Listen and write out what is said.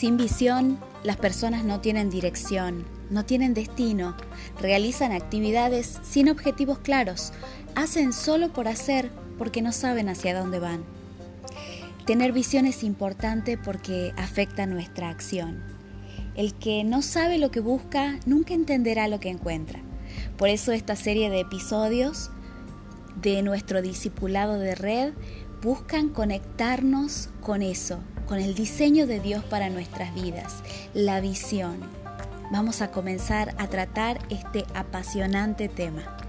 Sin visión, las personas no tienen dirección, no tienen destino, realizan actividades sin objetivos claros, hacen solo por hacer porque no saben hacia dónde van. Tener visión es importante porque afecta nuestra acción. El que no sabe lo que busca nunca entenderá lo que encuentra. Por eso esta serie de episodios de nuestro discipulado de red buscan conectarnos con eso, con el diseño de Dios para nuestras vidas, la visión. Vamos a comenzar a tratar este apasionante tema.